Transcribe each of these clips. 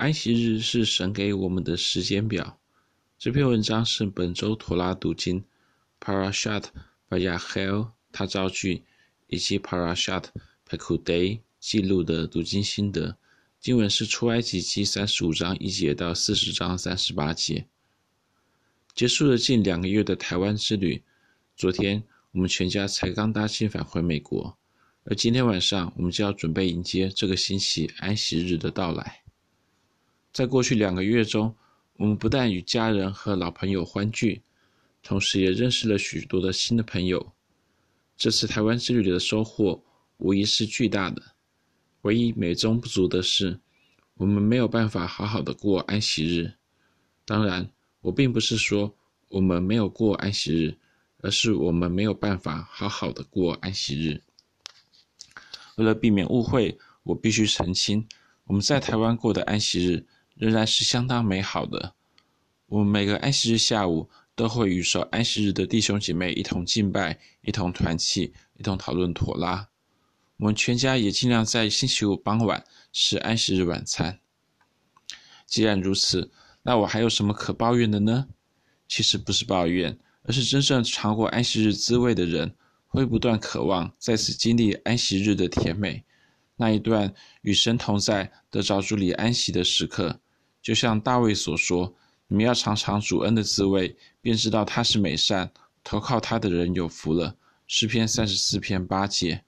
安息日是神给我们的时间表。这篇文章是本周妥拉读经 Parashat Vayachel 他造句以及 Parashat Pekudei 记录的读经心得。经文是出埃及记三十五章一节到四十章三十八节。结束了近两个月的台湾之旅，昨天我们全家才刚搭机返回美国，而今天晚上我们就要准备迎接这个星期安息日的到来。在过去两个月中，我们不但与家人和老朋友欢聚，同时也认识了许多的新的朋友。这次台湾之旅的收获无疑是巨大的，唯一美中不足的是，我们没有办法好好的过安息日。当然，我并不是说我们没有过安息日，而是我们没有办法好好的过安息日。为了避免误会，我必须澄清，我们在台湾过的安息日。仍然是相当美好的。我们每个安息日下午都会与守安息日的弟兄姐妹一同敬拜，一同团契，一同讨论妥拉。我们全家也尽量在星期五傍晚吃安息日晚餐。既然如此，那我还有什么可抱怨的呢？其实不是抱怨，而是真正尝过安息日滋味的人会不断渴望再次经历安息日的甜美，那一段与神同在、得着主里安息的时刻。就像大卫所说：“你们要尝尝主恩的滋味，便知道他是美善。投靠他的人有福了。”诗篇三十四篇八节。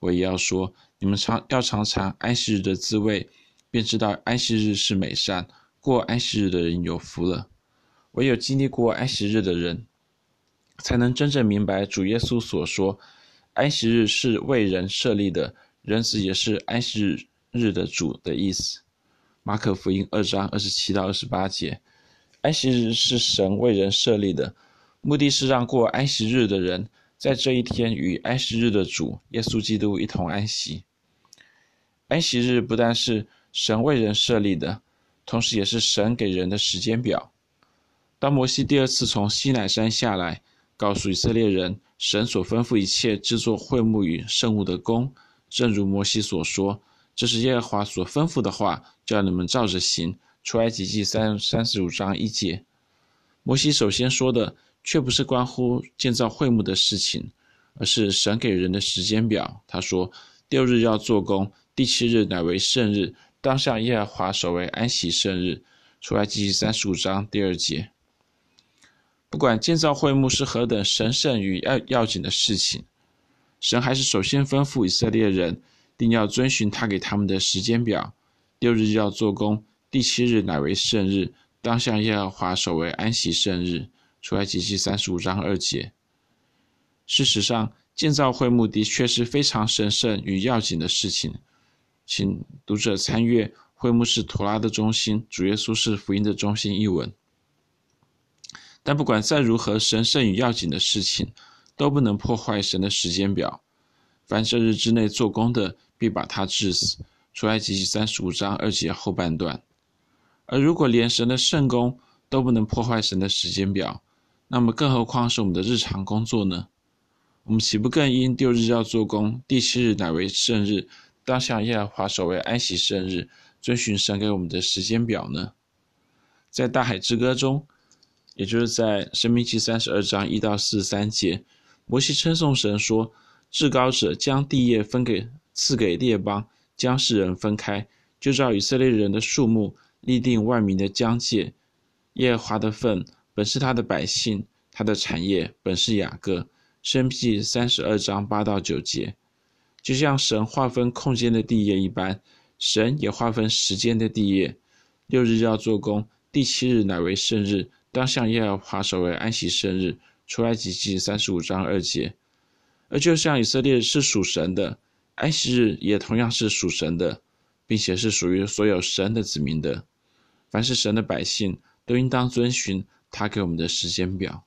我也要说：你们尝要尝尝安息日的滋味，便知道安息日是美善。过安息日的人有福了。唯有经历过安息日的人，才能真正明白主耶稣所说：“安息日是为人设立的，人子也是安息日日的主”的意思。马可福音二章二十七到二十八节，安息日是神为人设立的，目的是让过安息日的人在这一天与安息日的主耶稣基督一同安息。安息日不但是神为人设立的，同时也是神给人的时间表。当摩西第二次从西乃山下来，告诉以色列人神所吩咐一切制作会幕与圣物的工，正如摩西所说。这是耶和华所吩咐的话，叫你们照着行。出埃及记三三十五章一节。摩西首先说的，却不是关乎建造会幕的事情，而是神给人的时间表。他说：六日要做工，第七日乃为圣日，当向耶和华守为安息圣日。出埃及记三十五章第二节。不管建造会幕是何等神圣与要要紧的事情，神还是首先吩咐以色列人。定要遵循他给他们的时间表，六日要做工，第七日乃为圣日，当向耶和华守为安息圣日。出埃及记三十五章二节。事实上，建造会幕的确是非常神圣与要紧的事情。请读者参阅“会幕是图拉的中心，主耶稣是福音的中心”一文。但不管再如何神圣与要紧的事情，都不能破坏神的时间表。凡这日之内做工的，必把他治死。出埃及记三十五章二节后半段。而如果连神的圣工都不能破坏神的时间表，那么更何况是我们的日常工作呢？我们岂不更因六日要做工，第七日乃为圣日，当下耶和华守为安息圣日，遵循神给我们的时间表呢？在大海之歌中，也就是在申命记三十二章一到四十三节，摩西称颂神说：“至高者将地业分给。”赐给列邦，将世人分开，就照以色列人的数目立定万民的疆界。耶和华的份本是他的百姓，他的产业本是雅各。申命记三十二章八到九节，就像神划分空间的地业一般，神也划分时间的地业。六日要做工，第七日乃为圣日，当向耶和华守为安息圣日。出埃及记三十五章二节。而就像以色列是属神的。安息日也同样是属神的，并且是属于所有神的子民的。凡是神的百姓，都应当遵循他给我们的时间表。